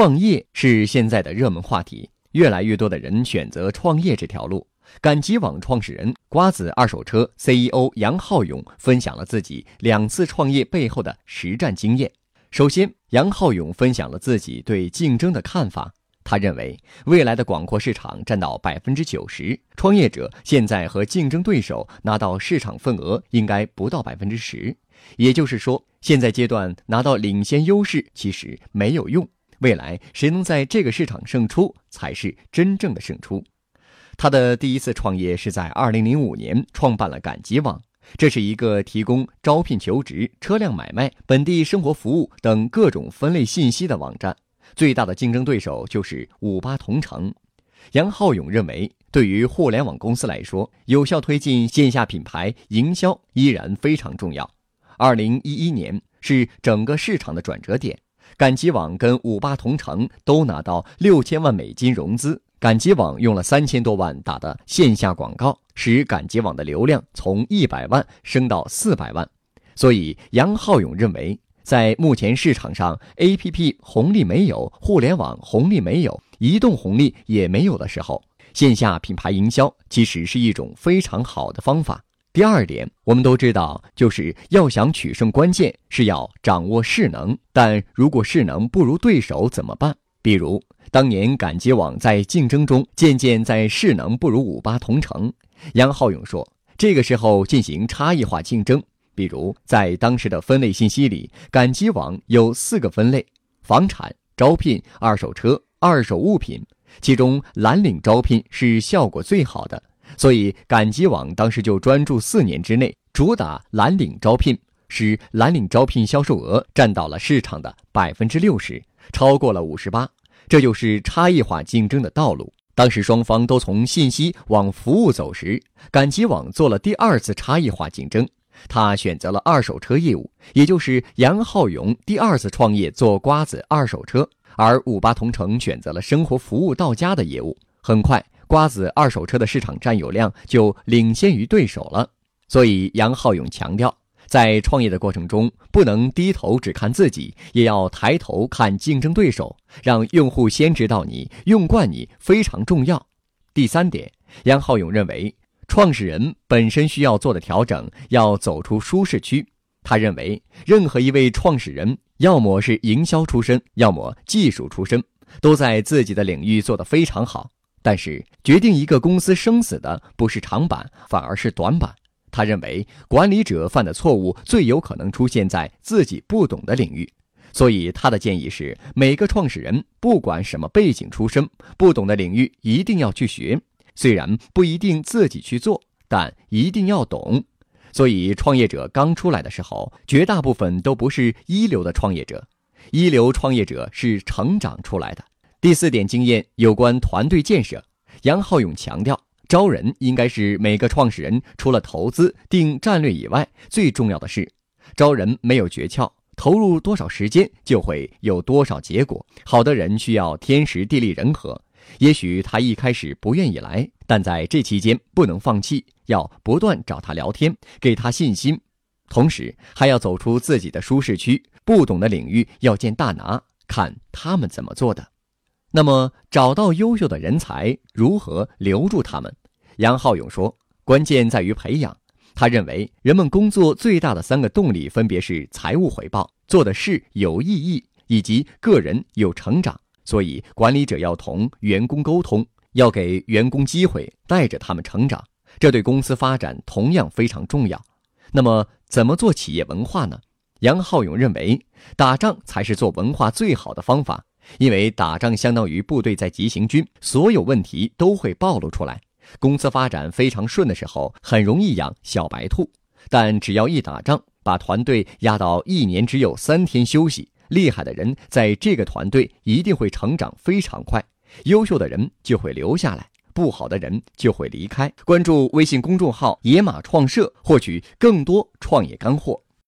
创业是现在的热门话题，越来越多的人选择创业这条路。赶集网创始人瓜子二手车 CEO 杨浩勇分享了自己两次创业背后的实战经验。首先，杨浩勇分享了自己对竞争的看法。他认为，未来的广阔市场占到百分之九十，创业者现在和竞争对手拿到市场份额应该不到百分之十。也就是说，现在阶段拿到领先优势其实没有用。未来谁能在这个市场胜出，才是真正的胜出。他的第一次创业是在二零零五年创办了赶集网，这是一个提供招聘、求职、车辆买卖、本地生活服务等各种分类信息的网站。最大的竞争对手就是五八同城。杨浩勇认为，对于互联网公司来说，有效推进线下品牌营销依然非常重要。二零一一年是整个市场的转折点，赶集网跟五八同城都拿到六千万美金融资。赶集网用了三千多万打的线下广告，使赶集网的流量从一百万升到四百万。所以，杨浩勇认为，在目前市场上，APP 红利没有，互联网红利没有，移动红利也没有的时候，线下品牌营销其实是一种非常好的方法。第二点，我们都知道，就是要想取胜，关键是要掌握势能。但如果势能不如对手怎么办？比如。当年赶集网在竞争中渐渐在势能不如五八同城，杨浩勇说：“这个时候进行差异化竞争，比如在当时的分类信息里，赶集网有四个分类：房产、招聘、二手车、二手物品，其中蓝领招聘是效果最好的，所以赶集网当时就专注四年之内主打蓝领招聘，使蓝领招聘销售额占到了市场的百分之六十，超过了五十八。”这就是差异化竞争的道路。当时双方都从信息往服务走时，赶集网做了第二次差异化竞争，他选择了二手车业务，也就是杨浩勇第二次创业做瓜子二手车，而五八同城选择了生活服务到家的业务。很快，瓜子二手车的市场占有量就领先于对手了。所以，杨浩勇强调。在创业的过程中，不能低头只看自己，也要抬头看竞争对手，让用户先知道你、用惯你非常重要。第三点，杨浩勇认为，创始人本身需要做的调整，要走出舒适区。他认为，任何一位创始人，要么是营销出身，要么技术出身，都在自己的领域做得非常好。但是，决定一个公司生死的不是长板，反而是短板。他认为，管理者犯的错误最有可能出现在自己不懂的领域，所以他的建议是，每个创始人不管什么背景出身，不懂的领域一定要去学，虽然不一定自己去做，但一定要懂。所以，创业者刚出来的时候，绝大部分都不是一流的创业者，一流创业者是成长出来的。第四点经验有关团队建设，杨浩勇强调。招人应该是每个创始人除了投资定战略以外最重要的事。招人没有诀窍，投入多少时间就会有多少结果。好的人需要天时地利人和。也许他一开始不愿意来，但在这期间不能放弃，要不断找他聊天，给他信心，同时还要走出自己的舒适区。不懂的领域要见大拿，看他们怎么做的。那么，找到优秀的人才，如何留住他们？杨浩勇说：“关键在于培养。他认为，人们工作最大的三个动力分别是财务回报、做的事有意义以及个人有成长。所以，管理者要同员工沟通，要给员工机会，带着他们成长，这对公司发展同样非常重要。那么，怎么做企业文化呢？杨浩勇认为，打仗才是做文化最好的方法。”因为打仗相当于部队在急行军，所有问题都会暴露出来。公司发展非常顺的时候，很容易养小白兔；但只要一打仗，把团队压到一年只有三天休息，厉害的人在这个团队一定会成长非常快，优秀的人就会留下来，不好的人就会离开。关注微信公众号“野马创社”，获取更多创业干货。